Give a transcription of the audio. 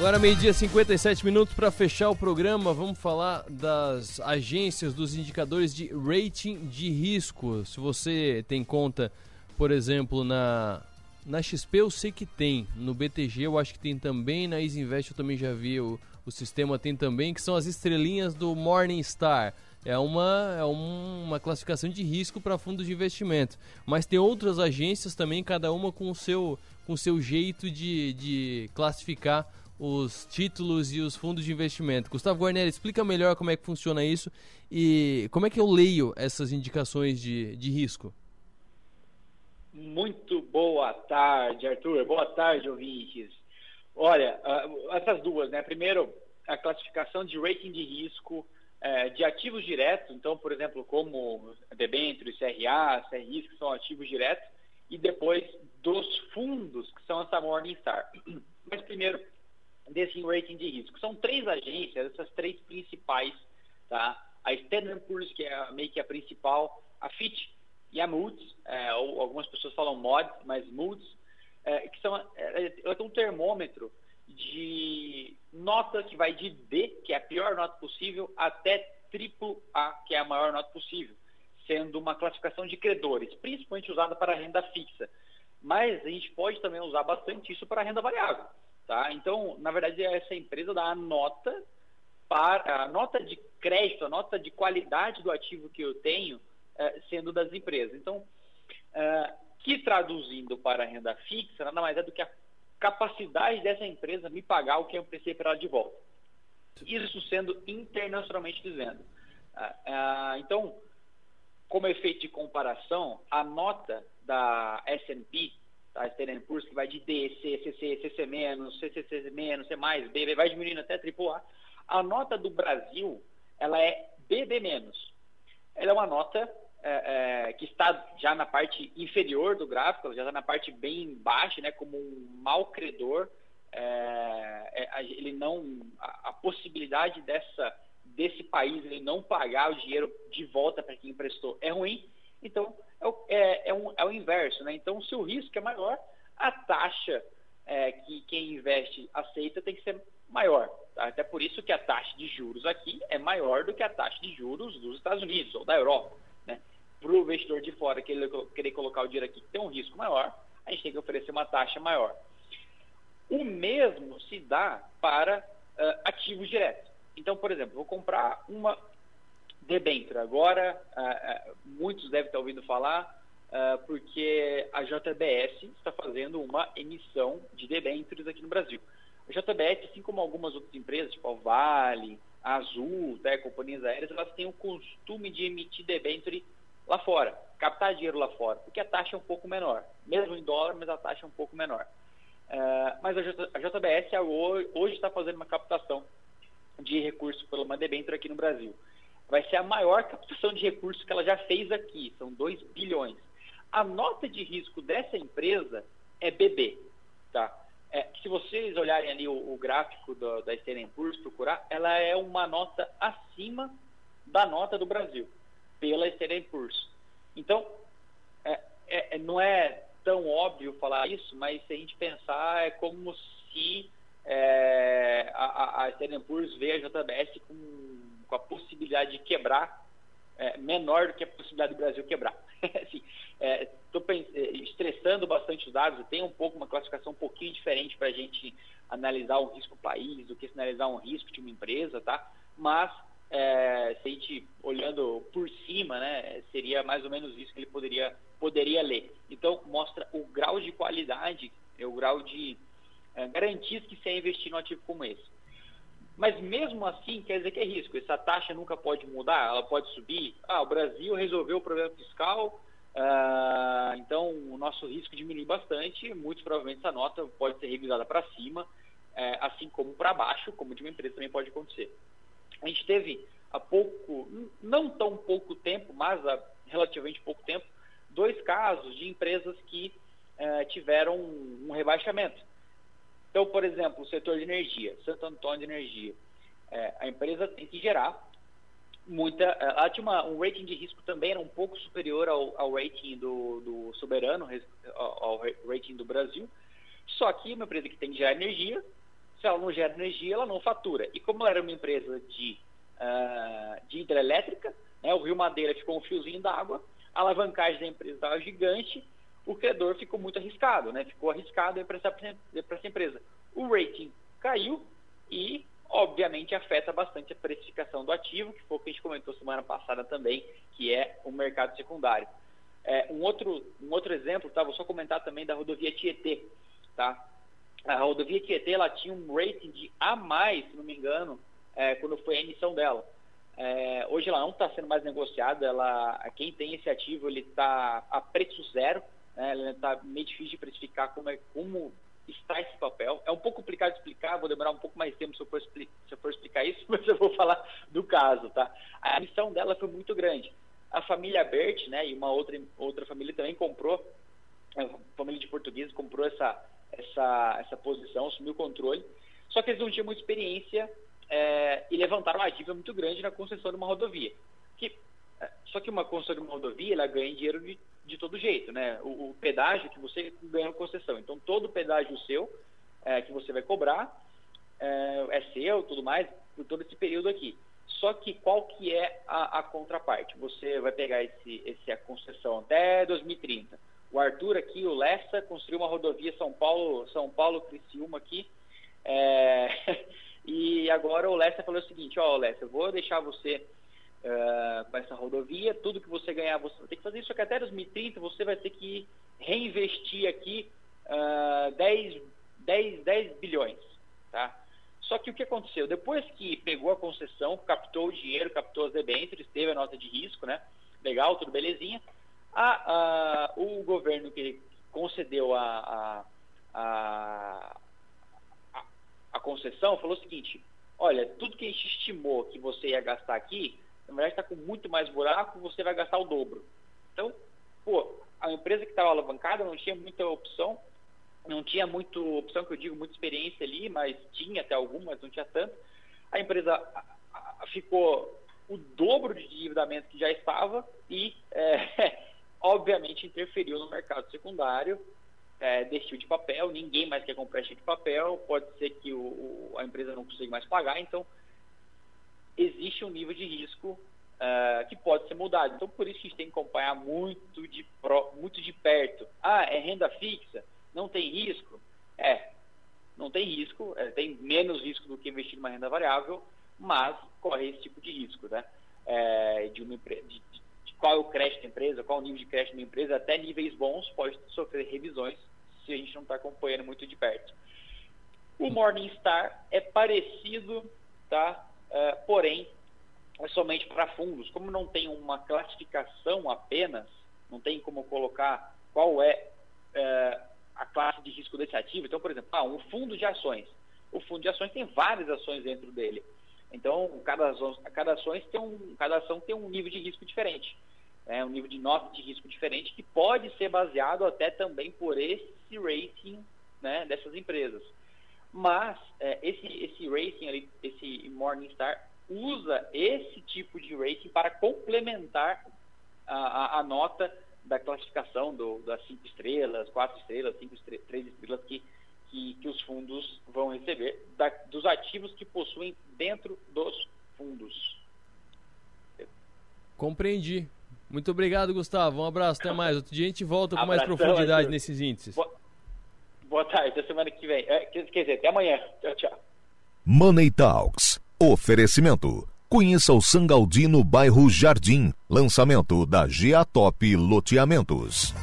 Agora, meio-dia, 57 minutos para fechar o programa. Vamos falar das agências, dos indicadores de rating de risco. Se você tem conta, por exemplo, na, na XP, eu sei que tem. No BTG, eu acho que tem também. Na Isinvest, eu também já vi. O, o sistema tem também, que são as estrelinhas do Morningstar. É uma, é uma classificação de risco para fundos de investimento. Mas tem outras agências também, cada uma com o seu, com o seu jeito de, de classificar os títulos e os fundos de investimento. Gustavo Guarneri, explica melhor como é que funciona isso e como é que eu leio essas indicações de, de risco. Muito boa tarde, Arthur. Boa tarde, ouvintes. Olha, uh, essas duas, né? Primeiro, a classificação de rating de risco uh, de ativos diretos, então, por exemplo, como debêntures, CRA, CRIs, que são ativos diretos, e depois dos fundos, que são essa Morningstar. Mas primeiro, desse rating de risco. São três agências, essas três principais, tá? A Standard Poor's, que é meio que a principal, a Fitch e a Moody's, é, ou algumas pessoas falam Moody's, mas Moody's, é, que são, é, tem um termômetro de nota que vai de D, que é a pior nota possível, até triplo A, que é a maior nota possível, sendo uma classificação de credores, principalmente usada para renda fixa. Mas a gente pode também usar bastante isso para renda variável. Tá? Então, na verdade, essa empresa dá a nota para a nota de crédito, a nota de qualidade do ativo que eu tenho, eh, sendo das empresas. Então, eh, que traduzindo para renda fixa, nada mais é do que a capacidade dessa empresa me pagar o que eu prestei para ela de volta. Isso sendo internacionalmente dizendo. Ah, então, como efeito de comparação, a nota da S&P tá? Standard Poor's que vai de D, C, CCC menos, C mais, B, vai diminuindo até AAA. A nota do Brasil, ela é BB menos. Ela é uma nota é, é, que está já na parte inferior do gráfico, já está na parte bem baixa, né, como um mal credor. É, é ele não a, a, possibilidade dessa desse país ele não pagar o dinheiro de volta para quem emprestou é ruim. Então é é, é, um, é o inverso, né? Então, se o risco é maior, a taxa é, que quem investe aceita tem que ser maior. Tá? Até por isso que a taxa de juros aqui é maior do que a taxa de juros dos Estados Unidos ou da Europa. Né? Para o investidor de fora que ele querer colocar o dinheiro aqui que tem um risco maior, a gente tem que oferecer uma taxa maior. O mesmo se dá para uh, ativos diretos. Então, por exemplo, vou comprar uma debênture. Agora, uh, uh, muitos devem estar ouvindo falar, uh, porque a JBS está fazendo uma emissão de debêntures aqui no Brasil. A JBS, assim como algumas outras empresas, tipo a Vale, a Azul, tá, companhias aéreas, elas têm o costume de emitir debenture lá fora, captar dinheiro lá fora, porque a taxa é um pouco menor, mesmo em dólar, mas a taxa é um pouco menor. mas a, J, a JBS hoje está fazendo uma captação de recursos pela uma debênture aqui no Brasil vai ser a maior captação de recursos que ela já fez aqui, são 2 bilhões. A nota de risco dessa empresa é BB, tá? É, se vocês olharem ali o, o gráfico do, da Standard Poor's, procurar, ela é uma nota acima da nota do Brasil, pela Standard Poor's. Então, é, é, não é tão óbvio falar isso, mas se a gente pensar, é como se é, a, a Standard Poor's vê a JBS com com a possibilidade de quebrar é, menor do que a possibilidade do Brasil quebrar. Estou assim, é, estressando bastante os dados, tem um pouco uma classificação um pouquinho diferente para a gente analisar um risco país do que analisar um risco de uma empresa, tá? Mas é, se a gente olhando por cima, né, seria mais ou menos isso que ele poderia, poderia ler. Então, mostra o grau de qualidade, o grau de é, garantias que se é investir num ativo como esse. Mas mesmo assim, quer dizer que é risco. Essa taxa nunca pode mudar, ela pode subir. Ah, o Brasil resolveu o problema fiscal, ah, então o nosso risco diminui bastante. Muito provavelmente essa nota pode ser revisada para cima, eh, assim como para baixo, como de uma empresa também pode acontecer. A gente teve há pouco, não tão pouco tempo, mas há relativamente pouco tempo, dois casos de empresas que eh, tiveram um rebaixamento. Então, por exemplo, o setor de energia, Santo Antônio de Energia, é, a empresa tem que gerar muita. É, ela tinha uma, um rating de risco também, era um pouco superior ao, ao rating do, do soberano, ao, rating do Brasil. Só que uma empresa que tem que gerar energia, Se ela não gera energia, ela não fatura. E como ela era uma empresa de, uh, de hidrelétrica, né, o Rio Madeira ficou um fiozinho d'água, a alavancagem da empresa estava gigante, o credor ficou muito arriscado, né? Ficou arriscado para essa empresa. O rating caiu e, obviamente, afeta bastante a precificação do ativo, que foi o que a gente comentou semana passada também, que é o mercado secundário. É, um, outro, um outro exemplo, tá? vou só comentar também da rodovia Tietê. Tá? A rodovia Tietê ela tinha um rating de A+, se não me engano, é, quando foi a emissão dela. É, hoje ela não está sendo mais negociada, ela, quem tem esse ativo ele está a preço zero, né? está meio difícil de precificar como, é, como está esse papel. É um pouco complicado de explicar, vou demorar um pouco mais tempo se eu, for, se eu for explicar isso, mas eu vou falar do caso. Tá? A emissão dela foi muito grande. A família Bert, né, e uma outra, outra família também comprou, a família de portugueses comprou essa, essa, essa posição, assumiu o controle, só que eles não tinham muita experiência é, e levantaram uma dívida muito grande na concessão de uma rodovia. Que, só que uma concessão de uma rodovia, ela ganha dinheiro de, de todo jeito, né? O, o pedágio que você ganha concessão. Então, todo pedágio seu é, que você vai cobrar é, é seu, tudo mais, por todo esse período aqui. Só que qual que é a, a contraparte? Você vai pegar esse, esse, a concessão até 2030. O Arthur aqui, o Lessa, construiu uma rodovia São Paulo, São Paulo, Criciúma aqui. É, e agora o Lessa falou o seguinte, ó, Lessa, eu vou deixar você com essa rodovia, tudo que você ganhar, você vai ter que fazer isso, só que até 2030 você vai ter que reinvestir aqui uh, 10, 10, 10 bilhões, tá? Só que o que aconteceu? Depois que pegou a concessão, captou o dinheiro, captou as debêntures, teve a nota de risco, né? Legal, tudo belezinha. A, a, o governo que concedeu a, a, a concessão falou o seguinte: olha, tudo que a gente estimou que você ia gastar aqui, na verdade está com muito mais buraco, você vai gastar o dobro. Então, pô, a empresa que estava alavancada não tinha muita opção, não tinha muito opção, que eu digo, muita experiência ali, mas tinha até algumas, não tinha tanto. A empresa ficou o dobro de endividamento que já estava e, é, obviamente, interferiu no mercado secundário é, desse tipo de papel. Ninguém mais quer comprar esse tipo de papel, pode ser que o, a empresa não consiga mais pagar, então existe um nível de risco Uh, que pode ser mudado. Então, por isso que a gente tem que acompanhar muito de, pro, muito de perto. Ah, é renda fixa? Não tem risco? É, não tem risco, é, tem menos risco do que investir numa renda variável, mas corre esse tipo de risco, né? É, de, uma, de, de, de qual é o crédito da empresa, qual é o nível de crédito da empresa, até níveis bons pode sofrer revisões se a gente não está acompanhando muito de perto. O Morningstar é parecido, tá? É, porém, é somente para fundos. Como não tem uma classificação apenas, não tem como colocar qual é, é a classe de risco desse ativo. Então, por exemplo, ah, um fundo de ações. O fundo de ações tem várias ações dentro dele. Então, cada, cada, ações tem um, cada ação tem um nível de risco diferente. É um nível de nota de risco diferente que pode ser baseado até também por esse rating né, dessas empresas. Mas é, esse, esse rating, ali, esse Morningstar, usa esse tipo de rating para complementar a, a, a nota da classificação do, das cinco estrelas, quatro estrelas, cinco estrelas, três estrelas que, que, que os fundos vão receber da, dos ativos que possuem dentro dos fundos. Compreendi. Muito obrigado, Gustavo. Um abraço, até mais. Outro dia a gente volta com mais profundidade Arthur. nesses índices. Boa tarde, até semana que vem. É, quer dizer, até amanhã. Tchau, tchau. Money Talks. Oferecimento. Conheça o Sangaldino bairro Jardim. Lançamento da Geatop Loteamentos.